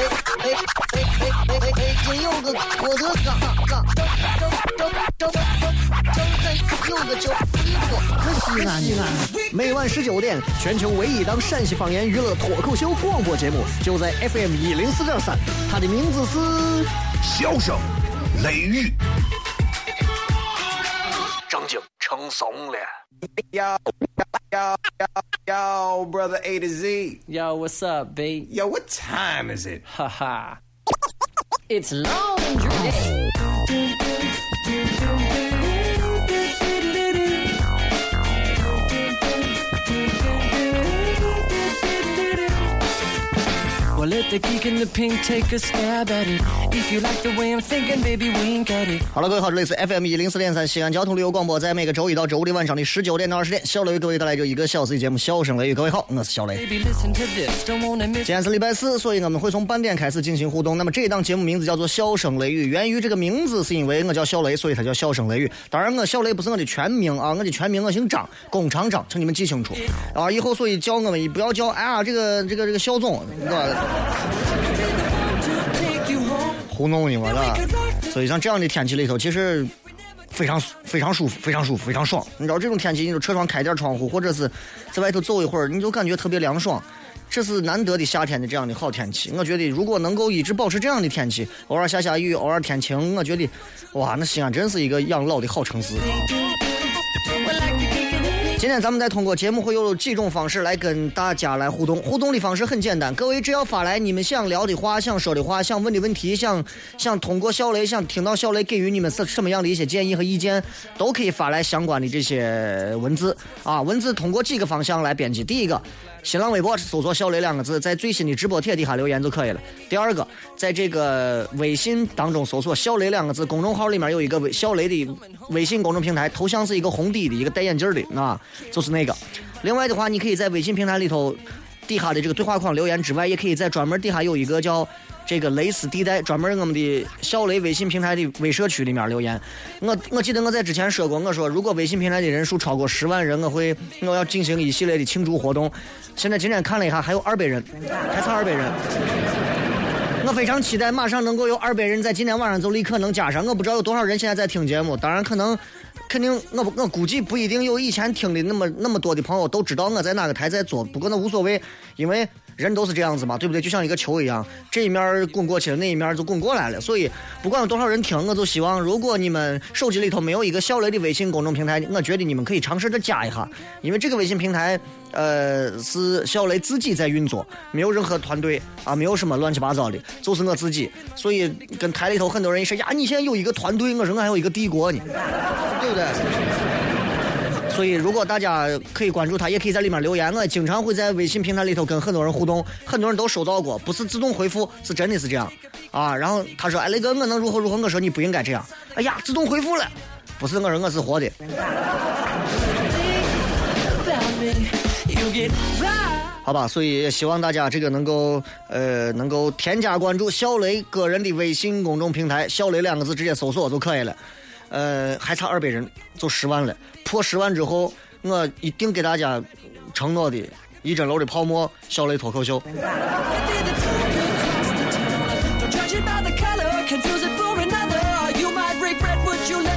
哎哎哎哎哎哎！今有个我的嘎嘎，张张张张张张有个叫李波，西安西安。每晚十九点，全球唯一档陕西方言娱乐脱口秀广播节目，就在 FM 一零四点三。它的名字是《笑声雷雨》，正经成怂了。Yo, yo, yo, brother A to Z. Yo, what's up, B? Yo, what time is it? Haha. it's laundry day. 好了，各位好，这里是 FM 一零四点三西安交通旅游广播，在每个周一到周五的晚上的十九点到二十点，小雷为各位带来这一个小时的节目《笑声雷雨》。各位好，我是小雷。今天是礼拜四，所以我们会从半点开始进行互动。那么这一档节目名字叫做《笑声雷雨》，源于这个名字是因为我叫小雷，所以它叫《笑声雷雨》。当然，我小雷不是我的全名啊，我的全名我姓张，工厂张，请你们记清楚啊。以后所以叫我们不要叫哎呀这个这个这个肖总，是吧？糊弄你我了，所以像这样的天气里头，其实非常非常舒服，非常舒服，非常爽。你知道这种天气，你就车窗开点窗户，或者是在外头走一会儿，你就感觉特别凉爽。这是难得的夏天的这样的好天气。我觉得如果能够一直保持这样的天气，偶尔下下雨，偶尔天晴，我觉得哇，那西安真是一个养老的好城市。今天咱们再通过节目会有几种方式来跟大家来互动，互动的方式很简单，各位只要发来你们想聊的话、想说的话、想问的问题、想想通过小雷想听到小雷给予你们什什么样的一些建议和意见，都可以发来相关的这些文字啊，文字通过几个方向来编辑。第一个，新浪微博搜索“小雷”两个字，在最新的直播帖底下留言就可以了。第二个，在这个微信当中搜索“小雷”两个字，公众号里面有一个微小雷的微信公众平台，头像是一个红底的一个戴眼镜的啊。就是那个，另外的话，你可以在微信平台里头底下的这个对话框留言之外，也可以在专门底下有一个叫这个蕾丝地带，专门我们的小雷微信平台的微社区里面留言。我我记得我在之前说过，我说如果微信平台的人数超过十万人，我会我要进行一系列的庆祝活动。现在今天看了一下，还有二百人，还差二百人。我非常期待马上能够有二百人在今天晚上就立刻能加上。我不知道有多少人现在在听节目，当然可能。肯定，我不，我估计不一定有以前听的那么那么多的朋友都知道我在哪个台在做。不过那无所谓，因为人都是这样子嘛，对不对？就像一个球一样，这一面滚过去了，那一面就滚过来了。所以不管有多少人听，我就希望，如果你们手机里头没有一个小雷的微信公众平台，我觉得你们可以尝试着加一下，因为这个微信平台，呃，是小雷自己在运作，没有任何团队啊，没有什么乱七八糟的，就是我自己。所以跟台里头很多人一说呀，你现在有一个团队，我说我还有一个帝国呢，对不对？所以，如果大家可以关注他，也可以在里面留言。我经常会在微信平台里头跟很多人互动，很多人都收到过，不是自动回复，是真的是这样啊。然后他说：“哎，雷哥，我能如何如何？”我说：“你不应该这样。”哎呀，自动回复了，不是我说我是活的。好吧，所以也希望大家这个能够呃能够添加关注小雷个人的微信公众平台，小雷两个字直接搜索就可以了。呃，还差二百人就十万了，破十万之后，我一定给大家承诺的一针楼的泡沫，小雷脱口秀。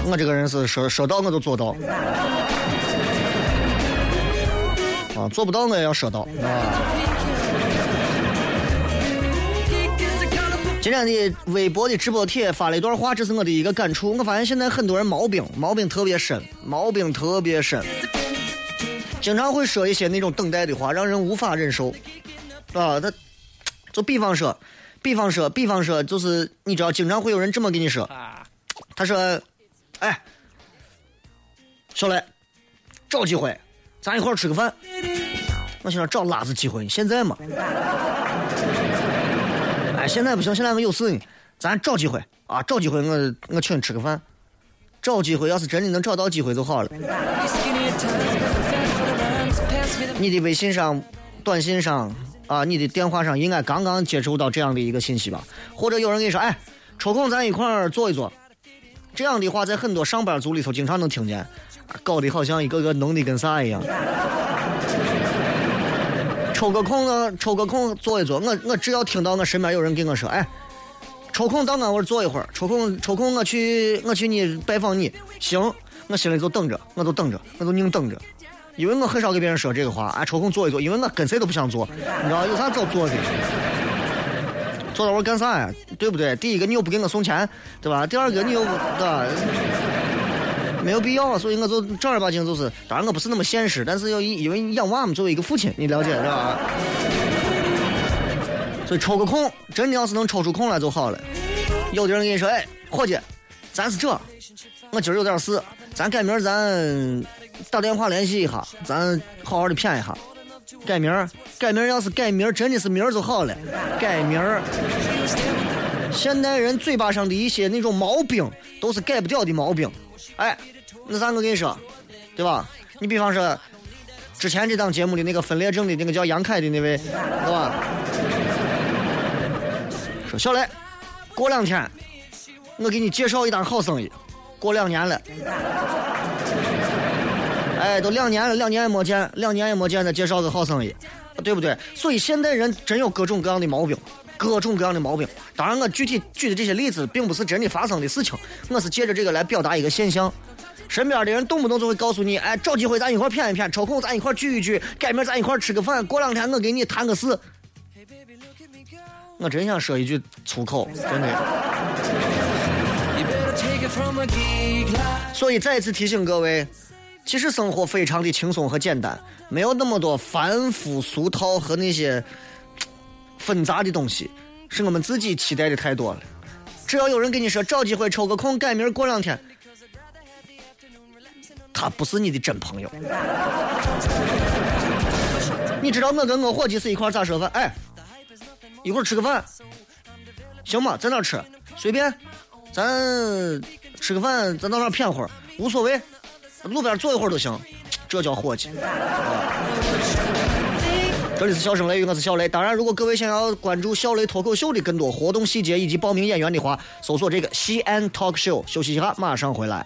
我这个人是说说到我就做到，啊，做不到我也要说到啊。今天的微博的直播帖发了一段话，这是我的一个感触。我发现现在很多人毛病毛病特别深，毛病特别深，经常会说一些那种等待的话，让人无法忍受。啊，他就比方说，比方说，比方说，就是你知道，经常会有人这么跟你说，他说：“哎，小雷，找机会，咱一块儿吃个饭。”我想找拉子机会，现在嘛。哎，现在不行，现在我有事呢，咱找机会啊，找机会我我请你吃个饭。找机会，要是真的能找到机会就好了。你的微信上、短信上啊，你的电话上应该刚刚接触到这样的一个信息吧？或者有人跟你说，哎，抽空咱一块儿坐一坐。这样的话，在很多上班族里头经常能听见，搞得好像一个个弄的跟啥一样。抽个空呢，抽个空坐一坐。我我只要听到我身边有人跟我说，哎，抽空到俺屋坐一会儿，抽空抽空我去我去你拜访你，行，我心里就等着，我就等着，我就硬等着，因为我很少给别人说这个话，啊，抽空坐一坐，因为我跟谁都不想坐，你知道有啥早坐的。坐那会儿干啥呀？对不对？第一个你又不给我送钱，对吧？第二个你又对吧？没有必要，所以我就正儿八经就是，当然我不是那么现实，但是要因为养娃嘛，作为一个父亲，你了解是吧？所以抽个空，真的要是能抽出空来就好了。有的人跟你说，哎，伙计，咱是这，我今儿有点事，咱改明儿咱打电话联系一下，咱好好的谝一下。改名儿，改名儿，要是改名儿，真的是名儿就好了。改名儿，现代人嘴巴上的一些那种毛病，都是改不掉的毛病。哎，那啥，我跟你说，对吧？你比方说，之前这档节目的那个分裂症的那个叫杨凯的那位，对吧？说小雷，过两天我给你介绍一单好生意。过两年了，哎，都两年了，两年也没见，两年也没见，再介绍个好生意，对不对？所以现代人真有各种各样的毛病，各种各样的毛病。当然，我具体举的这些例子，并不是真的发生的事情，我是借着这个来表达一个现象。身边的人动不动就会告诉你，哎，找机会咱一块谝一谝，抽空咱一块聚一聚，改明咱一块吃个饭，过两天我给你谈个事。我真想说一句粗口，真的。所以再次提醒各位，其实生活非常的轻松和简单，没有那么多繁复俗套和那些纷杂的东西，是我们自己期待的太多了。只要有人跟你说找机会抽个空改名过两天，他不是你的真朋友。你知道我跟我伙计是一块咋说饭？哎，一会儿吃个饭，行吗？在哪吃？随便，咱吃个饭，咱到那儿谝会儿，无所谓，路边坐一会儿都行。这叫伙计。这里是笑声雷雨，我是小雷。当然，如果各位想要关注小雷脱口秀的更多活动细节以及报名演员的话，搜索这个西安 talk show。休息一下，马上回来。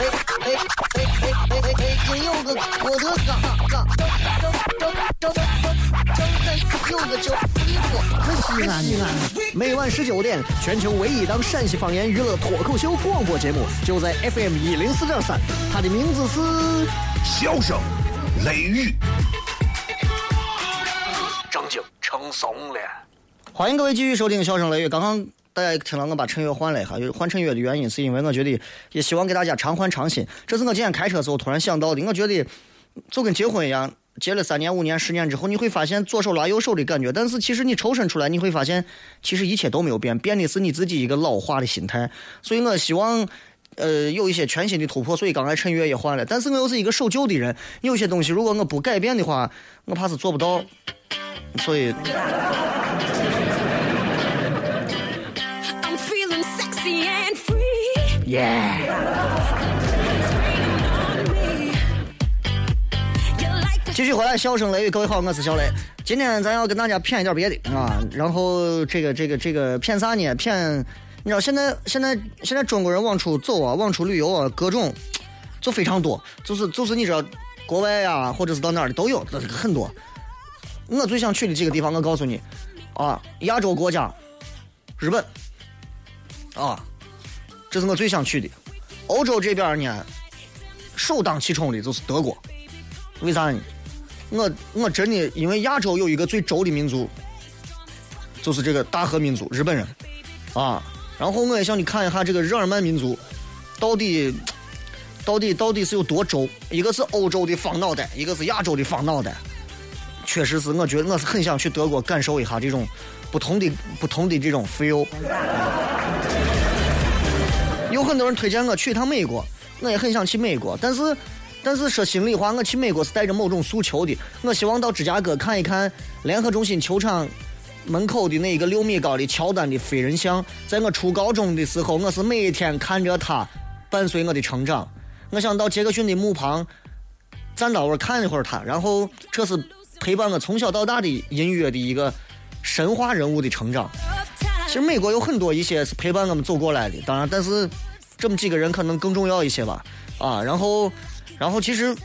哎哎哎哎哎哎哎！今有个我的嘎嘎，张张张张有个叫，西安西安。每晚十九点，全球唯一档陕西方言娱乐脱口秀广播节目，就在 FM 一零四点三，它的名字是笑声雷雨，正经成怂了。欢迎各位继续收听《笑声雷雨》。刚刚大家听了我把衬乐换了一下，换衬乐的原因是因为我觉得也希望给大家常换常新。这是我今天开车的时候突然想到的。我觉得就跟结婚一样，结了三年、五年、十年之后，你会发现左手拉右手的感觉，但是其实你抽身出来，你会发现其实一切都没有变，变的是你自己一个老化的心态。所以我希望。呃，有一些全新的突破，所以刚才衬乐也换了。但是我又是一个守旧的人，有些东西如果我不改变的话，我怕是做不到。所以。耶、yeah！继续回来，笑声雷雨，各位好，我是小雷。今天咱要跟大家谝一点别的啊，然后这个这个这个谝啥呢？谝，你知道现在现在现在中国人往出走啊，往出旅游啊，各种就非常多，就是就是你知道国外呀、或者是到哪儿的都有，很多。我最想去的几个地方，我告诉你啊，亚洲国家，日本啊，这是我最想去的。欧洲这边呢，首当其冲的就是德国，为啥呢？我我真的因为亚洲有一个最轴的民族，就是这个大和民族日本人啊。然后我也想去看一下这个日耳曼民族，到底到底到底是有多轴？一个是欧洲的方脑袋，一个是亚洲的方脑袋，确实是，我觉得我是很想去德国感受一下这种不同的不同的这种 feel。有很多人推荐我去一趟美国，我也很想去美国，但是，但是说心里话，我去美国是带着某种诉求的。我希望到芝加哥看一看联合中心球场门口的那一个六米高的乔丹的飞人像。在我初高中的时候，我是每天看着他伴随我的成长。我想到杰克逊的墓旁站到那儿看一会儿他，然后这是陪伴我从小到大的音乐的一个神话人物的成长。其实美国有很多一些是陪伴我们走过来的，当然，但是这么几个人可能更重要一些吧。啊，然后，然后其实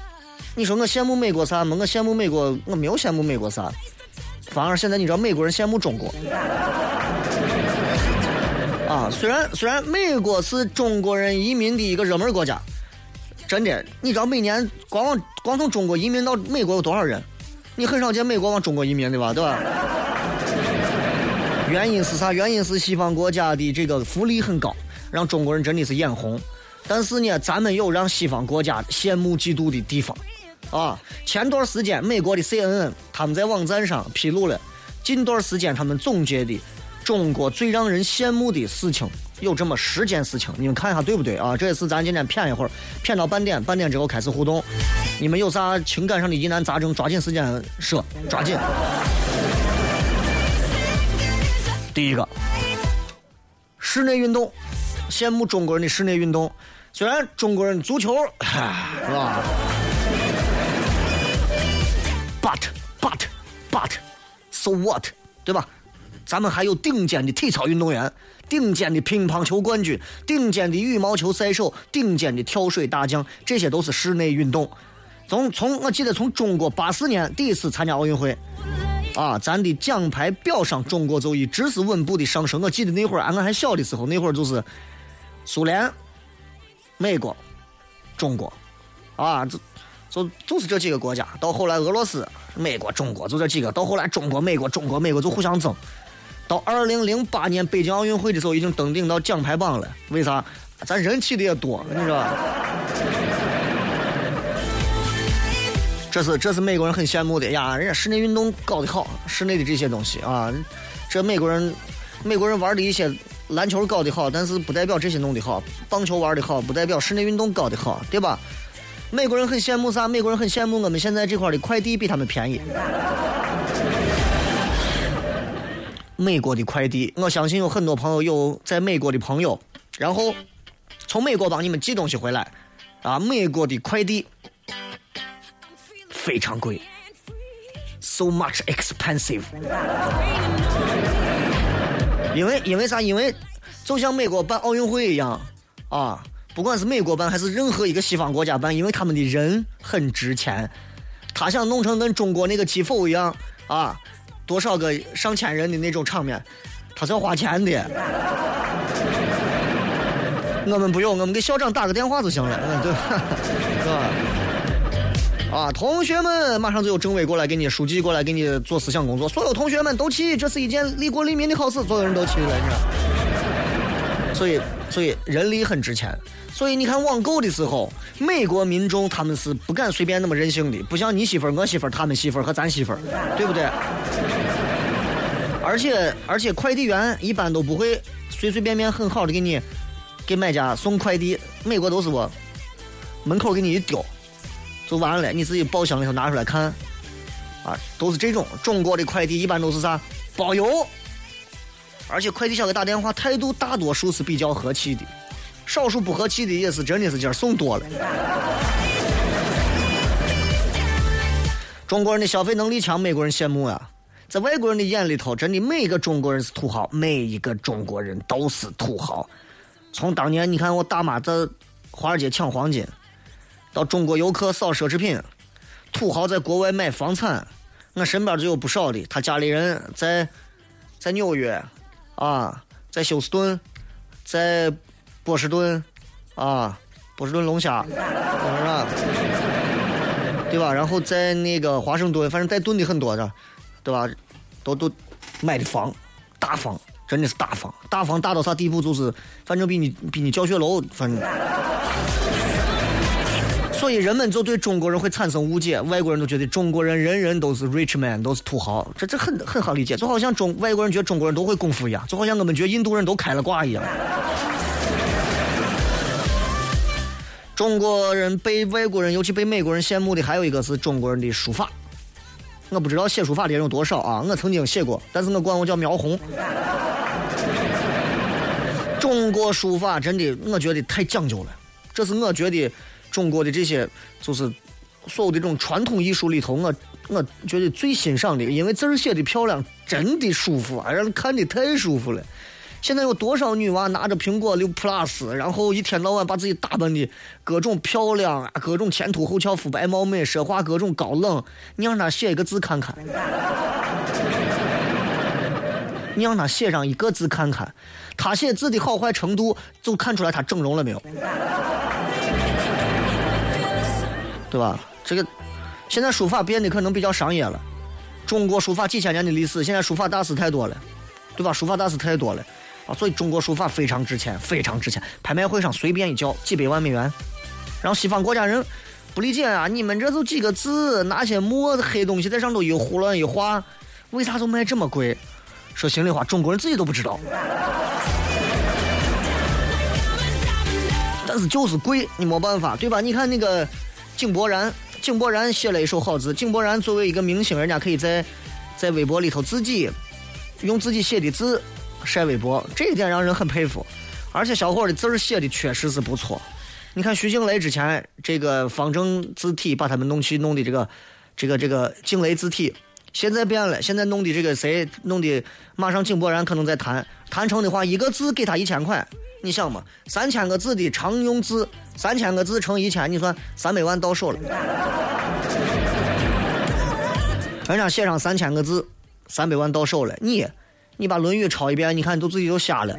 你说我羡慕美国啥吗？我羡慕美国，我没有羡慕美国啥，反而现在你知道美国人羡慕中国。啊，虽然虽然美国是中国人移民的一个热门国家，真的，你知道每年光往光从中国移民到美国有多少人？你很少见美国往中国移民的吧，对吧？原因是啥？原因是西方国家的这个福利很高，让中国人真的是眼红。但是呢，咱们有让西方国家羡慕嫉妒的地方。啊，前段时间美国的 CNN 他们在网站上披露了近段时间他们总结的中国最让人羡慕的事情，有这么十件事情，你们看一下对不对啊？这也是咱今天谝一会儿，谝到半点，半点之后开始互动。你们有啥情感上的疑难杂症，抓紧时间说，抓紧。第一个，室内运动，羡慕中国人的室内运动。虽然中国人足球，是吧？But but but so what，对吧？咱们还有顶尖的体操运动员，顶尖的乒乓球冠军，顶尖的羽毛球赛手，顶尖的跳水大将，这些都是室内运动。从从我记得从中国八四年第一次参加奥运会。啊，咱的奖牌表上，中国就一直是稳步的上升。我记得那会儿，俺还小的时候，那会儿就是苏联、美国、中国，啊，就就就是这几个国家。到后来，俄罗斯、美国、中国就这几个。到后来，中国、美国、中国、美国就互相争。到二零零八年北京奥运会的时候，已经登顶到奖牌榜了。为啥？咱人气的也多，你知道？这是这是美国人很羡慕的呀，人家室内运动搞得好，室内的这些东西啊，这美国人美国人玩的一些篮球搞得好，但是不代表这些弄得好，棒球玩的好，不代表室内运动搞得好，对吧？美国人很羡慕啥？美国人很羡慕我们现在这块的快递比他们便宜。美国的快递，我相信有很多朋友有在美国的朋友，然后从美国帮你们寄东西回来，啊，美国的快递。非常贵，so much expensive。因为因为啥？因为就像美国办奥运会一样啊，不管是美国办还是任何一个西方国家办，因为他们的人很值钱，他想弄成跟中国那个基辅一样啊，多少个上千人的那种场面，他是要花钱的。我们不用，我们给校长打个电话就行了，嗯，对，是吧？啊，同学们，马上就有政委过来给你，书记过来给你做思想工作。所有同学们都起，这是一件利国利民的好事，所有人都起来，你知道。所以，所以人力很值钱。所以你看网购的时候，美国民众他们是不敢随便那么任性的，不像你媳妇儿、我媳妇儿、他们媳妇儿和咱媳妇儿，对不对？而且，而且快递员一般都不会随随便便很好的给你给买家送快递。美国都是我门口给你一丢。就完了，你自己包箱里头拿出来看，啊，都是这种。中国的快递一般都是啥包邮，而且快递小哥打电话态度大多数是比较和气的，少数不和气的也是真的是今儿送多了。中国人的消费能力强，美国人羡慕呀。在外国人的眼里头，真的每一个中国人是土豪，每一个中国人都是土豪。从当年你看我大妈在华尔街抢黄金。到中国游客扫奢侈品，土豪在国外买房产，我身边就有不少的。他家里人在在纽约，啊，在休斯顿，在波士顿，啊，波士顿龙虾，是吧？对吧？然后在那个华盛顿，反正带盾的很多的，对吧？都都买的房，大房，真的是大房，大房大到啥地步？就是反正比你比你教学楼，反正。所以人们就对中国人会产生误解，外国人都觉得中国人人人都是 rich man，都是土豪，这这很很好理解，就好像中外国人觉得中国人都会功夫一样，就好像我们觉得印度人都开了挂一样。中国人被外国人，尤其被美国人羡慕的还有一个是中国人的书法。我不知道写书法的人有多少啊，我曾经写过，但是我管我叫苗红。中国书法真的，我觉得太讲究了，这是我觉得中国的这些就是所有的这种传统艺术里头，我我觉得最欣赏的，因为字儿写的漂亮，真的舒服，啊，让人看的太舒服了。现在有多少女娃拿着苹果六 Plus，然后一天到晚把自己打扮的各种漂亮啊，各种前凸后翘、肤白貌美，说话各种高冷。你让她写一个字看看，你让她写上一个字看看，她写字的好坏程度就看出来她整容了没有，对吧？这个现在书法变得可能比较商业了。中国书法几千年的历史，现在书法大师太多了，对吧？书法大师太多了。啊，所以中国书法非常值钱，非常值钱。拍卖会上随便一叫几百万美元，然后西方国家人不理解啊，你们这就几个字，拿些墨黑东西在上头一胡乱一画，为啥就卖这么贵？说心里话，中国人自己都不知道。但是就是贵，你没办法，对吧？你看那个井柏然，井柏然写了一手好字。井柏然作为一个明星，人家可以在在微博里头自己用自己写的字。晒微博，这一点让人很佩服，而且小伙的字儿写的确实是不错。你看徐静蕾之前这个方正字体把他们弄去弄的这个这个这个静蕾字体，现在变了，现在弄的这个谁弄的？马上井柏然可能在谈，谈成的话一个字给他一千块，你想嘛？三千个字的常用字，三千个字乘一千，你算三百万到手了。人家写上三千个字，三百万到手了，你？你把《论语》抄一遍，你看你都自己都瞎了。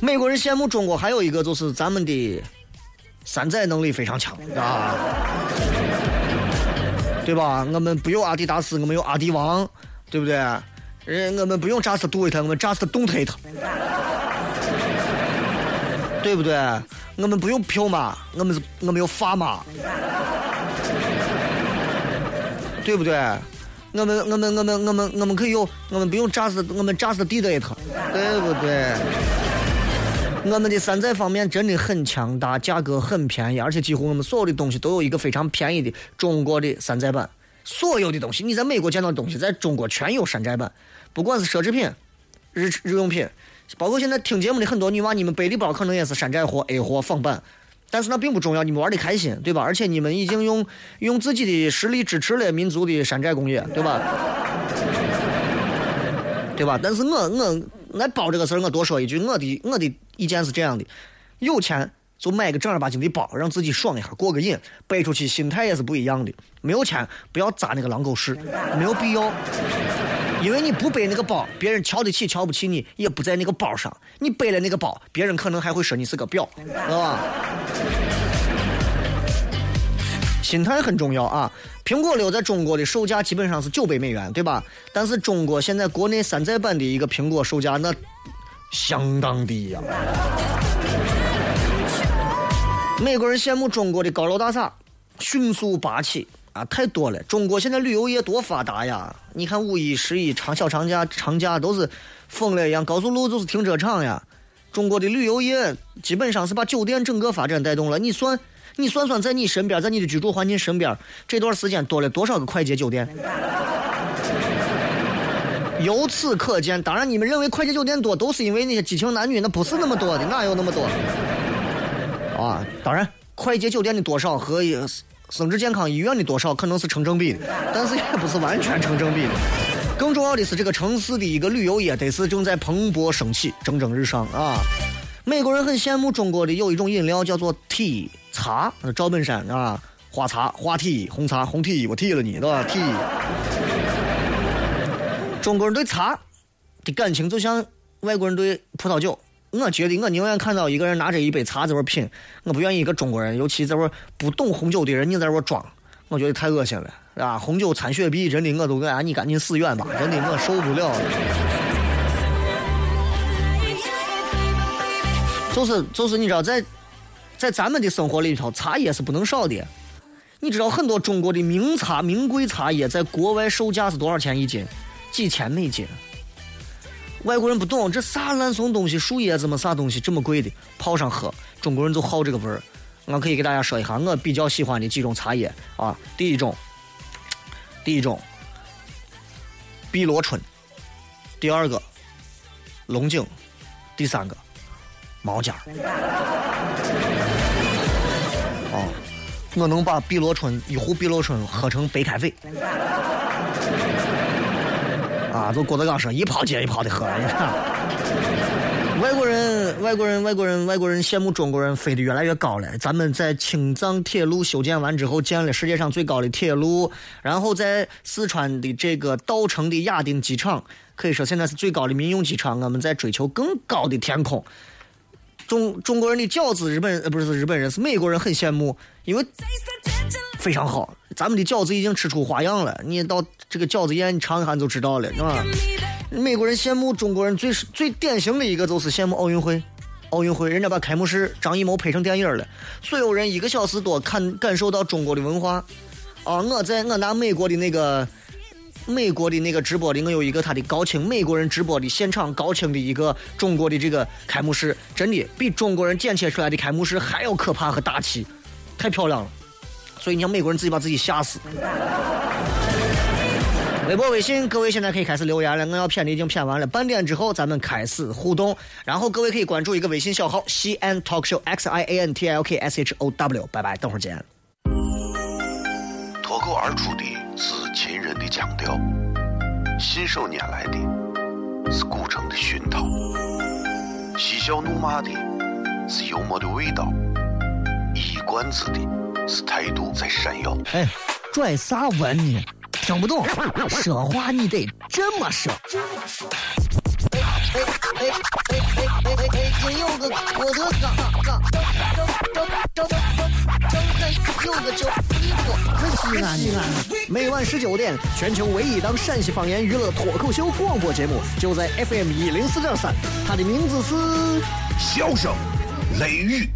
美国人羡慕中国，还有一个就是咱们的山寨能力非常强啊，对吧？我们不有阿迪达斯，我们有阿迪王，对不对？人我们不用 Just Do It，我们 Just Don't It，对不对？我们不用票马，我们是我们有砝码，对不对？我们我们我们我们我们可以有，我们不用 just 我们 just did it，对不对？我们的山寨方面真的很强大，价格很便宜，而且几乎我们所有的东西都有一个非常便宜的中国的山寨版。所有的东西，你在美国见到的东西，在中国全有山寨版，不管是奢侈品、日日用品，包括现在听节目的很多女娃，你们背的包可能也是山寨货、A 货、仿版。但是那并不重要，你们玩的开心，对吧？而且你们已经用用自己的实力支持了民族的山寨工业，对吧？对吧？但是我我来包这个事儿，我多说一句，我的我的意见是这样的：有钱就买个正儿八经的包，让自己爽一下，过个瘾，背出去心态也是不一样的。没有钱不要砸那个狼狗屎，没有必要。因为你不背那个包，别人瞧得起瞧不起你，也不在那个包上。你背了那个包，别人可能还会说你是个婊，知道吧？心态很重要啊！苹果六在中国的售价基本上是九百美元，对吧？但是中国现在国内山寨版的一个苹果售价那相当低呀。美国人羡慕中国的高楼大厦，迅速拔起。啊，太多了！中国现在旅游业多发达呀！你看五一、十一长小长假、长假都是疯了一样，高速路就是停车场呀。中国的旅游业基本上是把酒店整个发展带动了。你算，你算算，在你身边，在你的居住环境身边，这段时间多了多少个快捷酒店？由此可见，当然你们认为快捷酒店多，都是因为那些激情男女，那不是那么多的，哪有那么多？啊，当然，快捷酒店的多少和。生殖健康医院的多少可能是成正比的，但是也不是完全成正比的。更重要的是，这个城市的一个旅游业得是正在蓬勃升起、蒸蒸日上啊！美国人很羡慕中国的有一种饮料叫做 “tea 茶，赵本山啊，花茶、花 tea、红茶、红 tea，我 T 了你，对吧？tea。中国人对茶的感情就像外国人对葡萄酒。我觉得我宁愿看到一个人拿着一杯茶在那品，我不愿意一个中国人，尤其在那不懂红酒的人，你在那装，我觉得太恶心了，啊！红酒掺雪碧，真的我都啊，你赶紧死远吧，真的我受不了。就是就是，你知道在在咱们的生活里头，茶叶是不能少的。你知道很多中国的名茶、名贵茶叶在国外售价是多少钱一斤？几千美金。外国人不懂这啥烂怂东西，树叶子嘛啥东西这么贵的，泡上喝，中国人就好这个味儿。我可以给大家说一下，我比较喜欢的几种茶叶啊。第一种，第一种，碧螺春；第二个，龙井；第三个，毛尖儿。哦，我能把碧螺春一壶碧螺春喝成白开水。啊，就郭德纲说，一泡接一泡的喝，你看。外国人，外国人，外国人，外国人羡慕中国人飞得越来越高了。咱们在青藏铁路修建完之后，建了世界上最高的铁路，然后在四川的这个稻城的亚丁机场，可以说现在是最高的民用机场。我们在追求更高的天空。中中国人的饺子，日本呃不是日本人，是美国人很羡慕，因为非常好。咱们的饺子已经吃出花样了，你到这个饺子宴你尝一下就知道了，是吧？美国人羡慕中国人最最典型的一个就是羡慕奥运会，奥运会人家把开幕式张艺谋拍成电影了，所有人一个小时多看感受到中国的文化。啊，我在我拿美国的那个美国的那个直播的，我有一个他的高清美国人直播的现场高清的一个中国的这个开幕式，真的比中国人剪切出来的开幕式还要可怕和大气，太漂亮了。所以你让美国人自己把自己吓死。微博、微信，各位现在可以开始留言了。我要骗的已经骗完了，半点之后咱们开始互动。然后各位可以关注一个微信小号“西安 Talk Show X I A N T L K S H O W”。拜拜，等会儿见。脱口而出的是秦人的腔调，信手拈来的是古城的熏陶，嬉笑怒骂的是幽默的味道，一冠子的是态度在闪耀。哎，拽啥文呢？听不懂，说话你得这么说。哎哎哎哎哎哎哎！今有个我的嘎嘎，张张张张张有个叫一个西安西安。每晚十九点，全球唯一档陕西方言娱乐脱口秀广播节目，就在 FM 一零四点三，它的名字是笑声雷雨，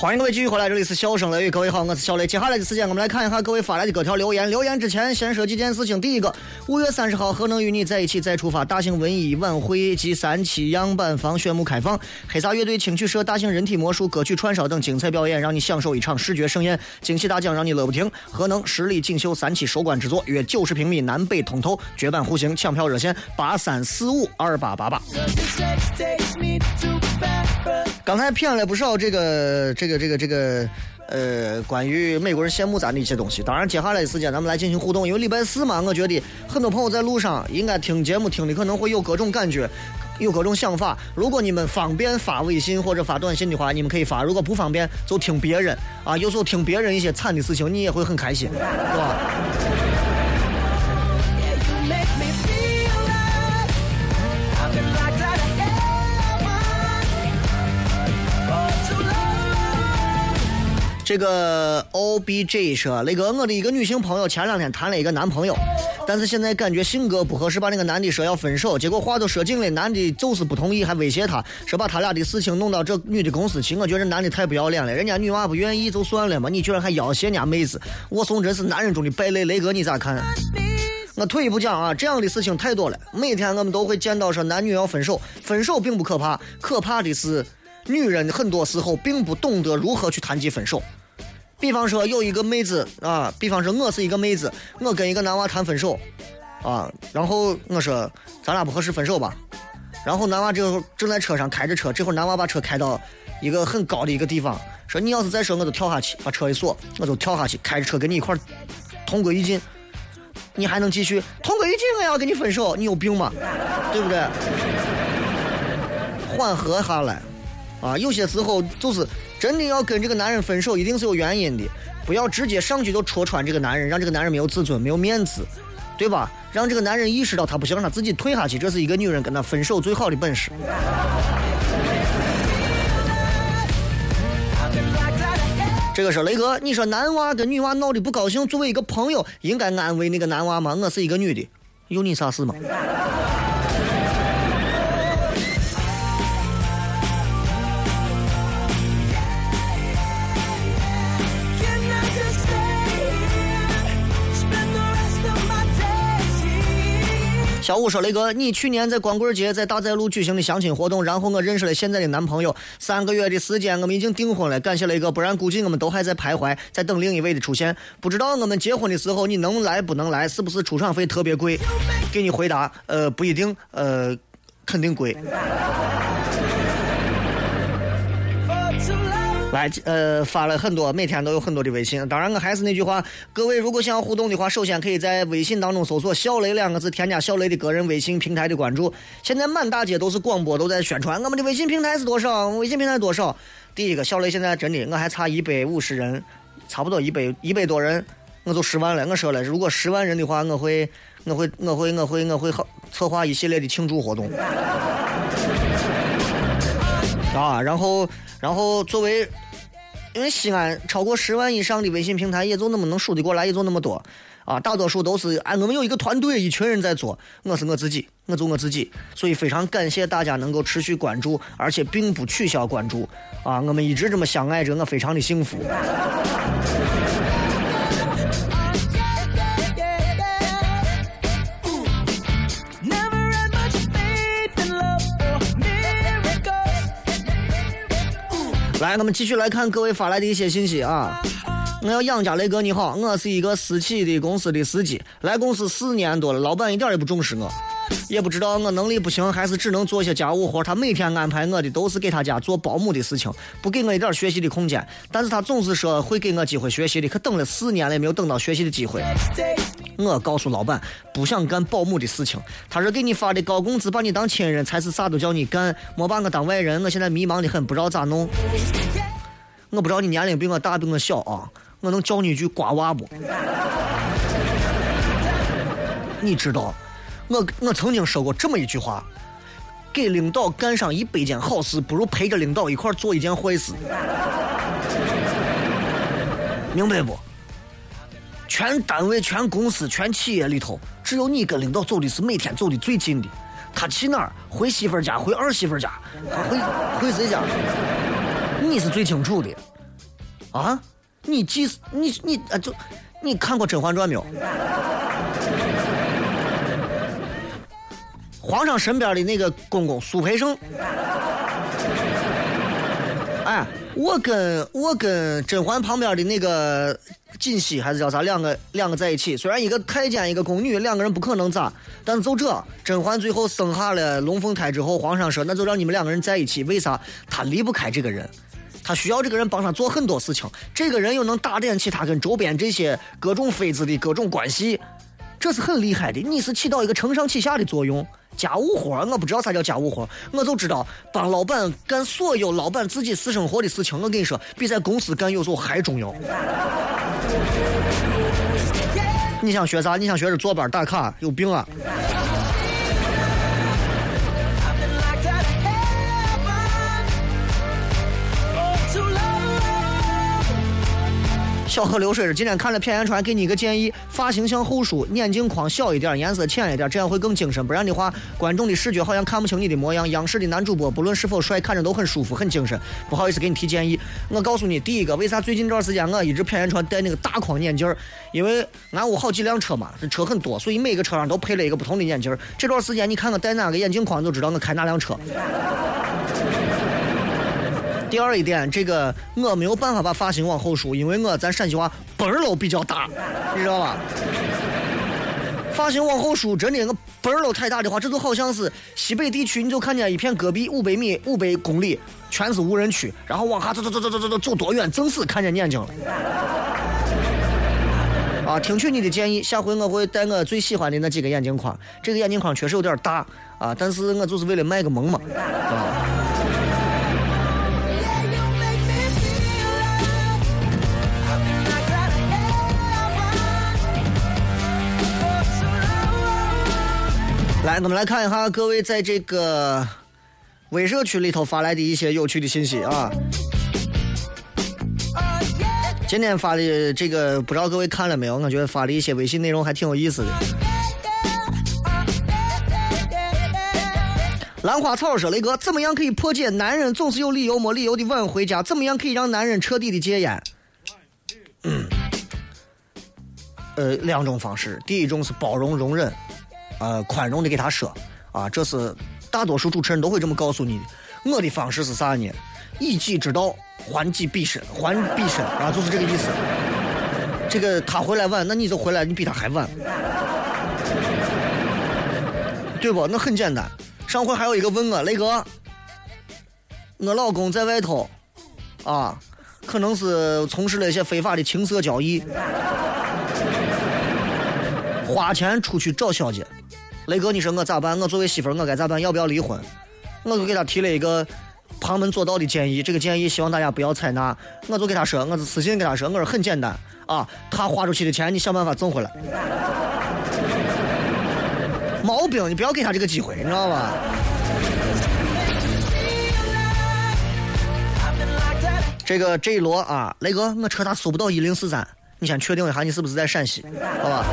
欢迎各位继续回来，这里是笑声雷雨，各位好，我是小雷。接下来的时间，我们来看一下各位发来的各条留言。留言之前，先说几件事情。第一个，五月三十号，何能与你在一起再出发大型文艺晚会及三期样板房宣布开放，黑撒乐队、青曲社、大型人体魔术、歌曲串烧等精彩表演，让你享受一场视觉盛宴，惊喜大奖让你乐不停。何能实力锦绣三期收官之作，约九十平米，南北通透，绝版户型，抢票热线八三四五二八八八。刚才骗了不少这个这个这个这个这个呃，关于美国人羡慕咱的一些东西。当然，接下来的时间咱们来进行互动，因为礼拜四嘛，我觉得很多朋友在路上应该听节目听的可能会有各种感觉，有各种想法。如果你们方便发微信或者发短信的话，你们可以发；如果不方便，就听别人啊。有时候听别人一些惨的事情，你也会很开心，是吧？这个 O B J 说，那个我的一个女性朋友前两天谈了一个男朋友，但是现在感觉性格不合适，把那个男的说要分手，结果话都说尽了，男的就是不同意，还威胁她说把他俩的事情弄到这女的公司去。我觉得男的太不要脸了，人家女娃不愿意就算了嘛，你居然还要挟人家妹子，我送真是男人中的败类。雷哥你咋看？我退一步讲啊，这样的事情太多了，每天我们都会见到说男女要分手，分手并不可怕，可怕的是女人很多时候并不懂得如何去谈及分手。比方说有一个妹子啊，比方说我是一个妹子，我跟一个男娃谈分手，啊，然后我说咱俩不合适分手吧，然后男娃这会儿正在车上开着车，这会儿男娃把车开到一个很高的一个地方，说你要是再说我就跳下去，把车一锁，我就跳下去，开着车跟你一块儿同归于尽，你还能继续同归于尽，我也要跟你分手，你有病吗？对不对？缓和下来，啊，有些时候就是真的要跟这个男人分手，一定是有原因的，不要直接上去就戳穿这个男人，让这个男人没有自尊、没有面子，对吧？让这个男人意识到他不行，让他自己退下去，这是一个女人跟他分手最好的本事。这个是雷哥，你说男娃跟女娃闹得不高兴，作为一个朋友，应该安慰那个男娃吗？我是一个女的，有你啥事吗？小五说：“雷哥，你去年在光棍节在大寨路举行的相亲活动，然后我认识了现在的男朋友。三个月的时间，我们已经订婚了。感谢雷哥，不然估计我们都还在徘徊，在等另一位的出现。不知道我们结婚的时候你能来不能来？是不是出场费特别贵？给你回答，呃，不一定，呃，肯定贵。”来，呃，发了很多，每天都有很多的微信。当然，我还是那句话，各位如果想要互动的话，首先可以在微信当中搜索“小雷”两个字，添加小雷的个人微信平台的关注。现在满大街都是广播，都在宣传我们的微信平台是多少，微信平台多少。第一个，小雷现在真的，我还差一百五十人，差不多一百一百多人，我就十万了。我说了，如果十万人的话，我会，我会，我会，我会，我会好策划一系列的庆祝活动。啊，然后，然后作为，因为西安超过十万以上的微信平台也就那么能数得过来，也就那么多，啊，大多数都是哎，我们有一个团队，一群人在做，我是我自己，我做我自己，所以非常感谢大家能够持续关注，而且并不取消关注，啊，我们一直这么相爱着，我非常的幸福。来，我们继续来看各位发来的一些信息啊。我要养家，雷哥你好，我是一个私企的公司的司机，来公司四年多了，老板一点也不重视我，也不知道我能力不行，还是只能做些家务活。他每天安排我的都是给他家做保姆的事情，不给我一点学习的空间。但是他总是说会给我机会学习的，可等了四年了，也没有等到学习的机会。我告诉老板，不想干保姆的事情。他说给你发的高工资，把你当亲人，才是啥都叫你干，莫把我当外人。我现在迷茫的很，不知道咋弄。我不知道你年龄比我大，比我小啊，我能叫你一句瓜娃不？你知道，我我曾经说过这么一句话：给领导干上一百件好事，不如陪着领导一块做一件坏事。明白不？全单位、全公司、全企业里头，只有你跟领导走的是每天走的最近的。他去哪儿？回媳妇儿家，回儿媳妇儿家，回回谁家？你是最清楚的，啊？你记你你啊就你看过《甄嬛传》没有？皇上身边的那个公公苏培盛，哎，我跟我跟甄嬛旁边的那个锦汐还是叫啥，两个两个在一起，虽然一个太监一个宫女，两个人不可能咋，但是就这，甄嬛最后生下了龙凤胎之后，皇上说那就让你们两个人在一起，为啥？他离不开这个人。他需要这个人帮他做很多事情，这个人又能打点起他跟周边这些各种妃子的各种关系，这是很厉害的。你是起到一个承上启下的作用。家务活我不知道啥叫家务活我就知道帮老板干所有老板自己私生活的事情。我跟你说，比在公司干有时候还重要。你想学啥？你想学着坐班打卡？有病啊！小河流水是，今天看了片言传，给你一个建议：发型向后梳，眼镜框小一点，颜色浅一点，这样会更精神。不然的话，观众的视觉好像看不清你的模样。央视的男主播不论是否帅，看着都很舒服，很精神。不好意思给你提建议，我告诉你，第一个，为啥最近这段时间我一直片言传戴那个大框眼镜？因为俺屋好几辆车嘛，这车很多，所以每个车上都配了一个不同的眼镜。这段时间你看我戴哪个眼镜框，就知道我开哪辆车。第二一点，这个我没有办法把发型往后梳，因为我咱陕西话嘣儿都比较大，你知道吧？发型往后梳，真的我嘣儿都太大的话，这就好像是西北地区，你就看见一片戈壁，五百米、五百公里全是无人区，然后往下走走走走走走走走多远，真是看见眼睛了。啊！听取你的建议，下回我会戴我最喜欢的那几个眼镜框。这个眼镜框确实有点大啊，但是我就是为了卖个萌嘛，啊吧？来我们来看一下各位在这个微社区里头发来的一些有趣的信息啊。今天发的这个不知道各位看了没有？我觉得发的一些微信内容还挺有意思的。兰花草说：“雷哥，怎么样可以破解男人总是有理由没理由的晚回家？怎么样可以让男人彻底的戒烟？”呃，两种方式。第一种是包容容忍，呃，宽容的给他说，啊，这是大多数主持人都会这么告诉你的。我的方式是啥呢？以己之道还己必身，还必身啊，就是这个意思。这个他回来晚，那你就回来，你比他还晚，对不？那很简单。上回还有一个问我雷哥，我老公在外头，啊，可能是从事了一些非法的情色交易，花钱出去找小姐。雷哥，你说我咋办？我作为媳妇，我该咋办？要不要离婚？我就给他提了一个旁门左道的建议，这个建议希望大家不要采纳。我就给他说，我是私信给他说，我说很简单啊，他花出去的钱，你想办法挣回来。毛病，你不要给他这个机会，你知道吧？这个这一摞啊，雷哥，我车他搜不到一零四三，你先确定一下你是不是在陕西，好吧？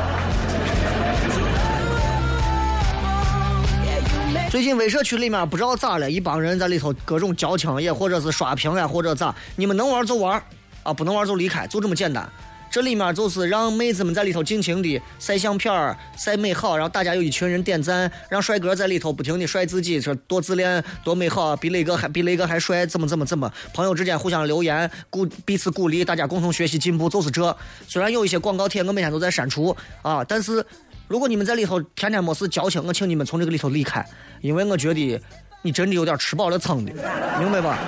最近微社区里面不知道咋了，一帮人在里头各种交枪也或者是刷屏呀，或者咋，你们能玩就玩啊，不能玩就离开，就这么简单。这里面就是让妹子们在里头尽情的晒相片儿、晒美好，然后大家有一群人点赞，让帅哥在里头不停的帅自己，说多自恋、多美好，比雷哥还比雷哥还帅，怎么怎么怎么，朋友之间互相留言，鼓彼此鼓励，大家共同学习进步，就是这。虽然有一些广告帖我每天都在删除啊，但是如果你们在里头天天没事矫情，我请你们从这个里头离开，因为我觉得你真的有点吃饱了撑的，明白吧？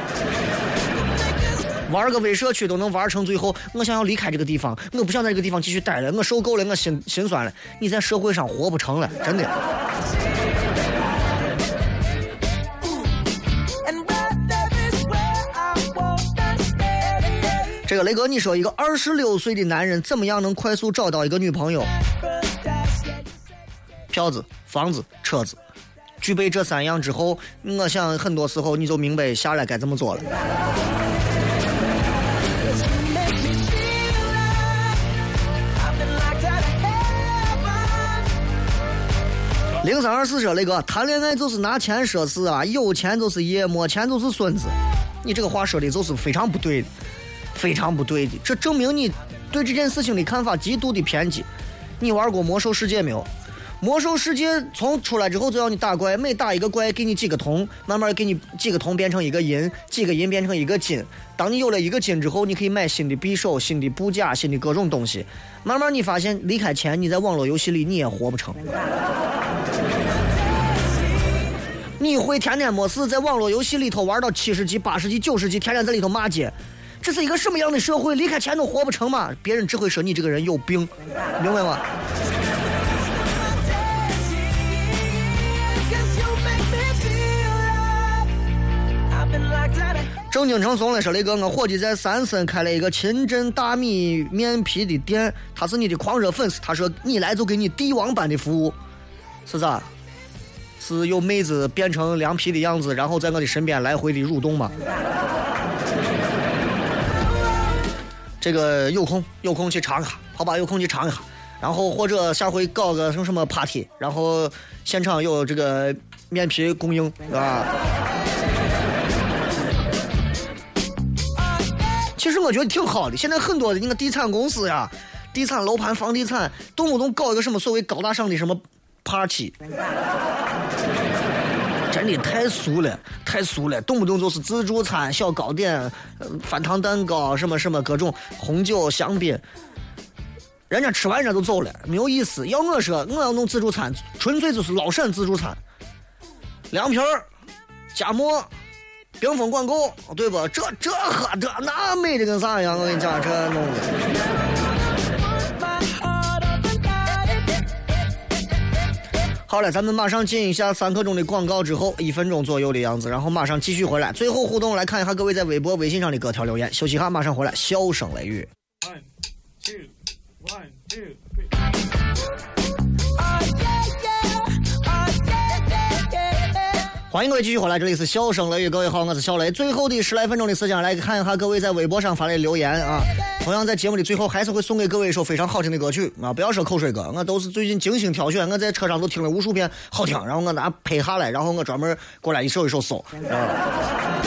玩个微社区都能玩成最后，我想要离开这个地方，我不想在这个地方继续待了，我受够了，我心心酸了。你在社会上活不成了，真的。这个雷哥，你说一个二十六岁的男人怎么样能快速找到一个女朋友？票子、房子、车子，具备这三样之后，我想很多时候你就明白下来该怎么做了。零三二四说雷哥，谈恋爱就是拿钱说事啊，有钱就是爷，没钱就是孙子。你这个话说的就是非常不对的，非常不对的。这证明你对这件事情的看法极度的偏激。你玩过魔兽世界没有？魔兽世界从出来之后就要你打怪，每打一个怪给你几个铜，慢慢给你几个铜变成一个银，几个银变成一个金。当你有了一个金之后，你可以买新的匕首、新的布甲、新的各种东西。慢慢你发现离开钱，你在网络游戏里你也活不成。你会天天没事在网络游戏里头玩到七十级、八十级、九十级，天天在里头骂街，这是一个什么样的社会？离开钱都活不成吗？别人只会说你这个人有病，明白吗？正经成怂了，说雷哥，我伙计在三森开了一个秦镇大米面皮的店，他是你的狂热粉丝，他说你来就给你帝王般的服务，是咋？是有妹子变成凉皮的样子，然后在我的身边来回的蠕动吗？这个有空有空去尝一下，好吧？有空去尝一下，然后或者下回搞个什么什么 party，然后现场有这个面皮供应，啊。其实我觉得挺好的，现在很多的那个地产公司呀，地产楼盘、房地产，动不动搞一个什么所谓高大上的什么 party，真的太俗了，太俗了，动不动就是自助餐、小糕点、呃翻糖蛋糕，什么什么各种红酒、香槟，人家吃完人家就走了，没有意思。要我说，我要弄自助餐，纯粹就是老陕自助餐，凉皮儿、夹馍。冰封管够，对不？这这喝这那美的跟啥一样？我跟你讲，这弄的。好了，咱们马上进一下三刻钟的广告之后，一分钟左右的样子，然后马上继续回来。最后互动来看一下各位在微博、微信上的各条留言。休息哈，马上回来。笑声雷雨。One, two, one, two, three. 欢迎各位继续回来，这里是笑声雷雨，各位好，我是小雷。最后的十来分钟的时间，来看一下各位在微博上发的留言啊。同样在节目的最后，还是会送给各位一首非常好听的歌曲啊！不要说口水歌，我都是最近精心挑选，我在车上都听了无数遍，好听，然后我拿拍下来，然后我专门过来一首一首搜啊。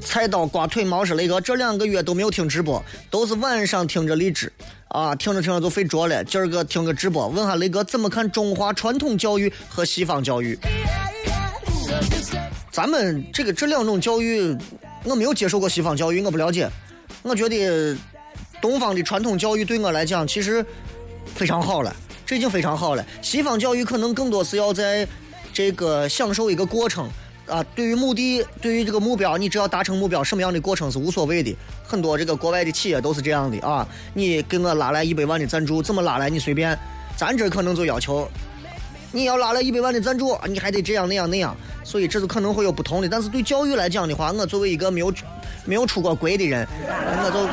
菜刀刮腿毛是雷哥，这两个月都没有听直播，都是晚上听着荔枝，啊，听着听着就睡着了。今儿个听个直播，问下雷哥怎么看中华传统教育和西方教育？咱们这个这两种教育，我没有接受过西方教育，我不了解。我觉得东方的传统教育对我来讲其实非常好了，这已经非常好了。西方教育可能更多是要在这个享受一个过程。啊，对于目的，对于这个目标，你只要达成目标，什么样的过程是无所谓的。很多这个国外的企业都是这样的啊，你给我拉来一百万的赞助，怎么拉来你随便。咱这可能就要求，你要拉来一百万的赞助，你还得这样那样那样。所以这是可能会有不同的。但是对教育来讲的话，我作为一个没有没有出过国的人，我就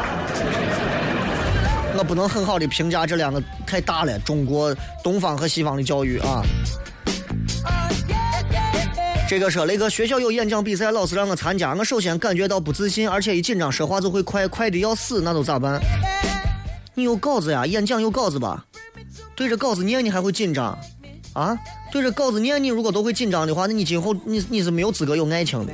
我不能很好的评价这两个太大了，中国东方和西方的教育啊。这个说，那个学校有演讲比赛，老师让我参加，我首先感觉到不自信，而且一紧张说话就会快，快的要死，那都咋办？你有稿子呀，演讲有稿子吧？对着稿子念你还会紧张？啊？对着稿子念你如果都会紧张的话，那你今后你你是没有资格有爱情的。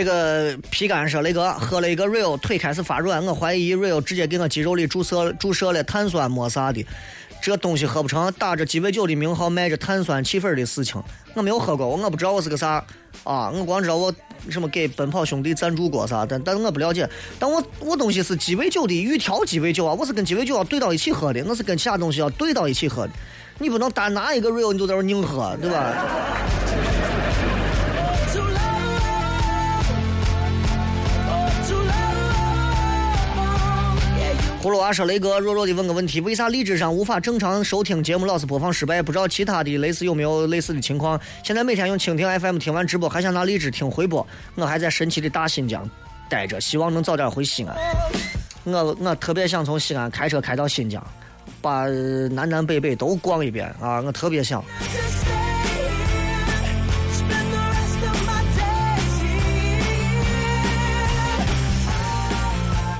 这个皮干说雷哥喝了一个 real，腿开始发软，我怀疑 real 直接给我肌肉里注射注射了碳酸没啥的，这东西喝不成，打着鸡尾酒的名号卖着碳酸气氛的事情，我没有喝过，我不知道我是个啥啊，我光知道我什么给奔跑兄弟赞助过啥，但但是我不了解，但我我东西是鸡尾酒的预调鸡尾酒啊，我是跟鸡尾酒要兑到一起喝的，我是跟其他东西要兑到一起喝的，你不能单拿一个 real 你就在这儿硬喝，对吧？葫芦娃说：“雷哥，弱弱的问个问题，为啥荔枝上无法正常收听节目，老是播放失败？不知道其他的类似有没有类似的情况？现在每天用蜻蜓 FM 听完直播，还想拿荔枝听回播。我还在神奇的大新疆待着，希望能早点回西安。我我特别想从西安开车开到新疆，把南南北北都逛一遍啊！我特别想。”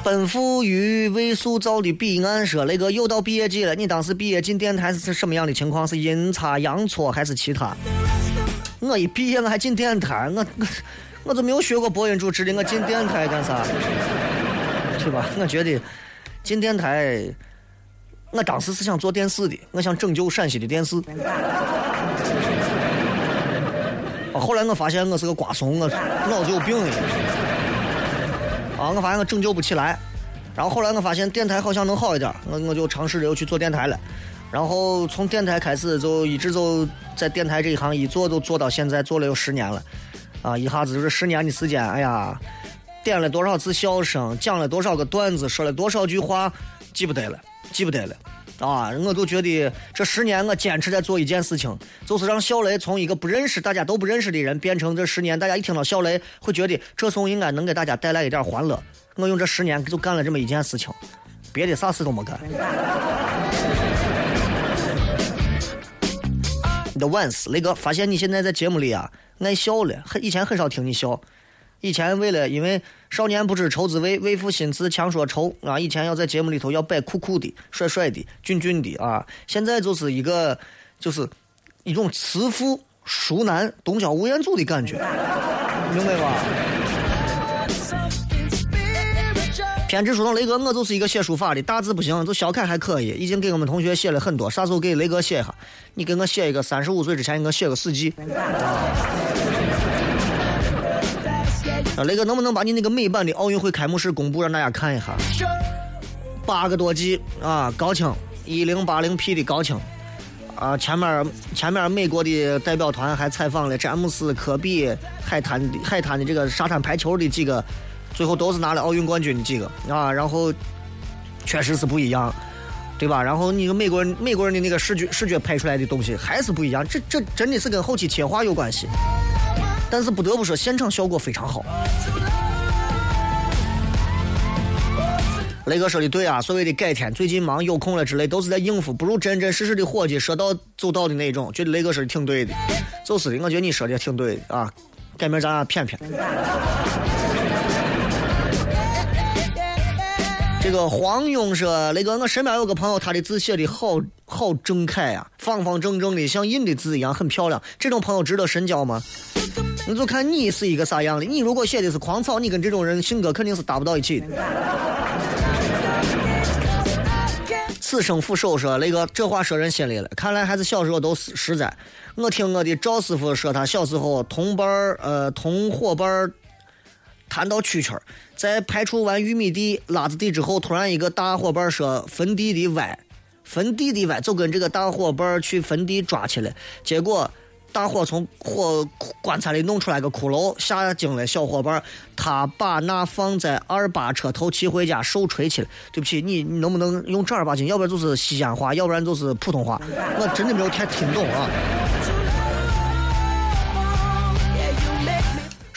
奔赴于未塑造的彼岸说：“雷哥又到毕业季了，你当时毕业进电台是什么样的情况？是阴差阳错还是其他？”我一毕业我还进电台，我 我我都没有学过播音主持的，我进电台干啥？对吧？我觉得进电台，我当时是想做电视的，我想拯救陕西的电视。啊后来我发现我是个瓜怂，我脑子有病呀。啊，我发现我拯救不起来。然后后来我发现电台好像能好一点，我我就尝试着又去做电台了。然后从电台开始就一直就在电台这一行一做就做到现在，做了有十年了。啊，一下子就是十年的时间，哎呀，点了多少次笑声，讲了多少个段子，说了多少句话，记不得了，记不得了。啊，我就觉得这十年我坚持在做一件事情，就是让小雷从一个不认识、大家都不认识的人，变成这十年大家一听到小雷会觉得这颂应该能给大家带来一点欢乐。我用这十年就干了这么一件事情，别的啥事都没干。The Ones，雷哥发现你现在在节目里啊爱笑了，很以前很少听你笑。以前为了因为少年不知愁滋味，为赋新词强说愁啊，以前要在节目里头要摆酷酷的、帅帅的、俊俊的啊，现在就是一个就是一种慈父淑男、东郊吴彦祖的感觉，明白吧？偏执说道：“雷哥，我就是一个写书法的，大字不行，就小楷还可以，已经给我们同学写了很多，啥时候给雷哥写一下？你给我写一个三十五岁之前，给我写个史记。啊雷哥能不能把你那个美版的奥运会开幕式公布让大家看一下？八个多 G 啊，高清，一零八零 P 的高清。啊，前面前面美国的代表团还采访了詹姆斯、科比、海滩海滩的这个沙滩排球的几个，最后都是拿了奥运冠军的几个啊，然后确实是不一样，对吧？然后你个美国人美国人的那个视觉视觉拍出来的东西还是不一样，这这真的是跟后期切画有关系。但是不得不说，现场效果非常好。雷哥说的对啊，所谓的改天、最近忙、有空了之类，都是在应付，不如真真实实的伙计，说到做到的那种。觉得雷哥说的挺对的，就是的，我觉得你说的也挺对的啊。改明儿咱俩骗骗。这个黄勇说：“那个，我身边有个朋友，他的字写的好好正楷呀、方方正正的，像印的字一样，很漂亮。这种朋友值得深交吗？你就看你是一个啥样的。你如果写的是狂草，你跟这种人性格肯定是搭不到一起的。”此生俯首说：“那个，这话说人心里了。看来还是小时候都实实在。我听我的赵师傅说，他小时候同伴儿呃同伙伴儿谈到蛐蛐儿，在排除完玉米地、辣子地之后，突然一个大伙伴说坟地的歪，坟地的歪，就跟这个大伙伴去坟地抓去了，结果。”大伙从火棺材里弄出来个骷髅，吓惊了小伙伴。他把那放在二八车头骑回家受锤去了。对不起，你你能不能用正儿八经？要不然就是西安话，要不然就是普通话。我真的没有太听懂啊。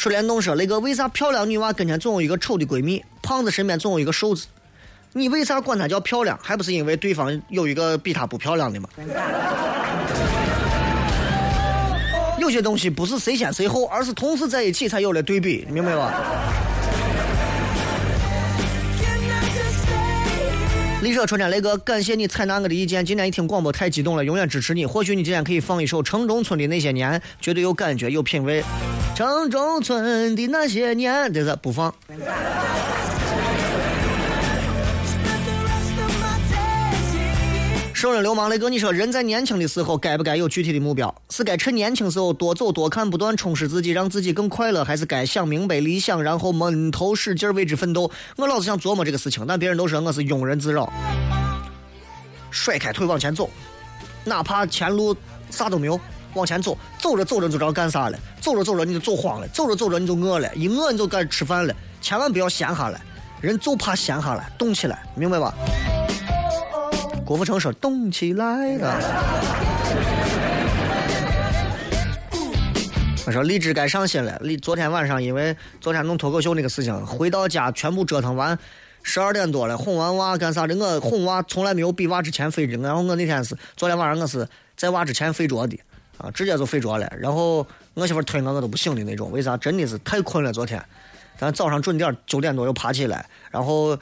水帘洞说：“雷哥，为啥漂亮女娃跟前总有一个丑的闺蜜，胖子身边总有一个瘦子？你为啥管她叫漂亮？还不是因为对方有一个比她不漂亮的吗？”有些东西不是谁先谁后，而是同时在一起才有了对比，明白吧？丽舍春天雷哥，感谢你采纳我的意见。今天一听广播太激动了，永远支持你。或许你今天可以放一首城中村的那些年，绝对有感觉，有品味。城中村的那些年，这是不放。圣人流氓雷哥，你说人在年轻的时候该不该有具体的目标？是该趁年轻时候多走多看，不断充实自己，让自己更快乐，还是该想明白理想，然后闷头使劲为之奋斗？我老是想琢磨这个事情，但别人都说我是庸人自扰。甩开腿往前走，哪怕前路啥都没有，往前走，走着走着就知道干啥了，走着走着你就走慌了，走着走着你就饿了，一饿你就该吃饭了，千万不要闲下来，人就怕闲下来，动起来，明白吧？郭富城说：“动起来了。”我说荔枝该上新了。荔昨天晚上因为昨天弄脱口秀那个事情，回到家全部折腾完，十二点多了，哄完娃干啥的？我哄娃从来没有比娃之前睡着。然后我那天是昨天晚上我是在娃之前睡着的，啊，直接就睡着了。然后我媳妇推我我都不醒的那种。为啥？真的是太困了。昨天，咱早上准点九点多又爬起来，然后。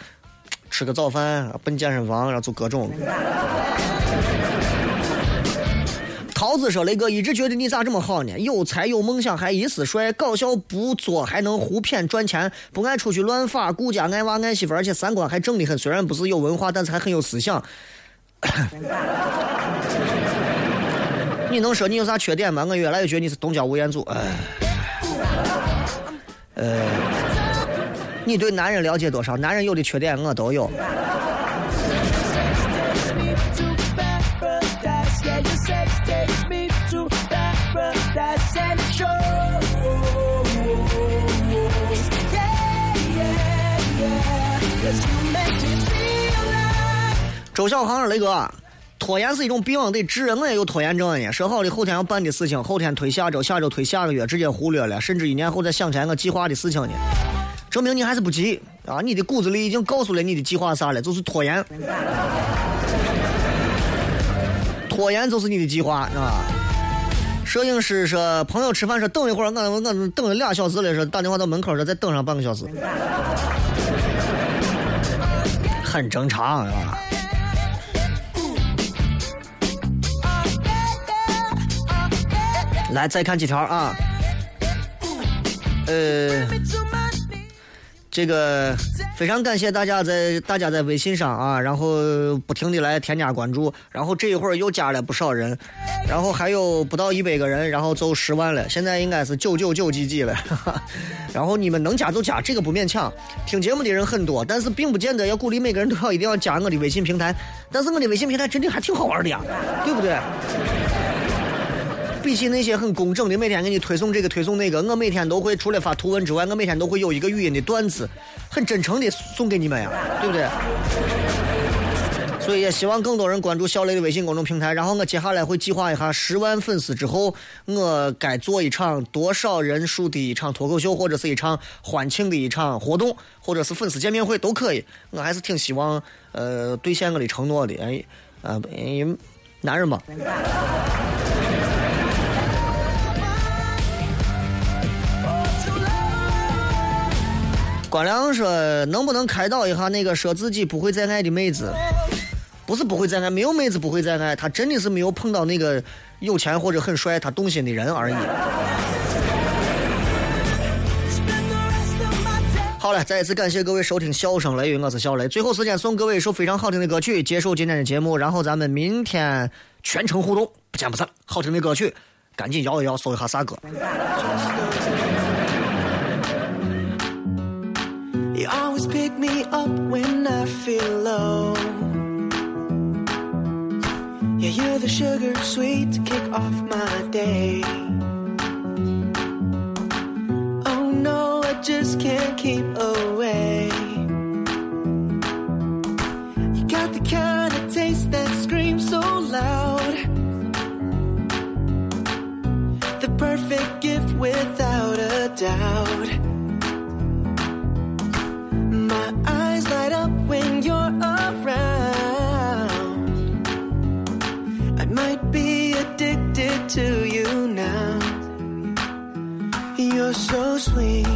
吃个早饭，奔健身房，然后做各种。桃子说：“雷哥一直觉得你咋这么好呢？有才有梦想，还一丝帅，搞笑不作，还能胡骗赚钱，不爱出去乱发，顾家爱娃爱媳妇，而且三观还正的很。虽然不是有文化，但是还很有思想。你能说你有啥缺点吗？我越来越觉得你是东郊吴彦祖。哎，呃。”你对男人了解多少？男人有的缺点我都有。周小航，雷哥，拖延是一种病，得治。我也有拖延症呢。说好的后天要办的事情，后天推下周，下周推下个月，直接忽略了，甚至一年后再想起来我计划的事情呢。证明你还是不急啊！你的骨子里已经告诉了你的计划啥了，就是拖延。拖延就是你的计划，是吧？摄影师说，朋友吃饭说等一会儿，我我等了俩小时了，说打电话到门口说再等上半个小时，很正常，是吧？来，再看几条啊，呃。这个非常感谢大家在大家在微信上啊，然后不停的来添加关注，然后这一会儿又加了不少人，然后还有不到一百个人，然后就十万了，现在应该是九九九几几了，然后你们能加就加，这个不勉强。听节目的人很多，但是并不见得要鼓励每个人都要一定要加我的微信平台，但是我的微信平台真的还挺好玩的呀，对不对？比起那些很工整的，每天给你推送这个推送那个，我每天都会除了发图文之外，我每天都会有一个语音的段子，很真诚的送给你们呀，对不对？所以也希望更多人关注小雷的微信公众平台。然后我接下来会计划一下十万粉丝之后，我该做一场多少人数的一场脱口秀，或者是一场欢庆的一场活动，或者是粉丝见面会都可以。我还是挺希望呃兑现我的承诺的。哎，呃，男人嘛。关良说：“能不能开导一下那个说自己不会再爱的妹子？不是不会再爱，没有妹子不会再爱，他真的是没有碰到那个有钱或者很帅他动心的人而已。”好了，再一次感谢各位收听《笑声雷雨》，我是小雷。最后时间送各位一首非常好听的歌曲，结束今天的节目，然后咱们明天全程互动，不见不散。好听的歌曲，赶紧摇一摇，搜一下啥歌。You always pick me up when I feel low. Yeah, you're the sugar sweet to kick off my day. sweet.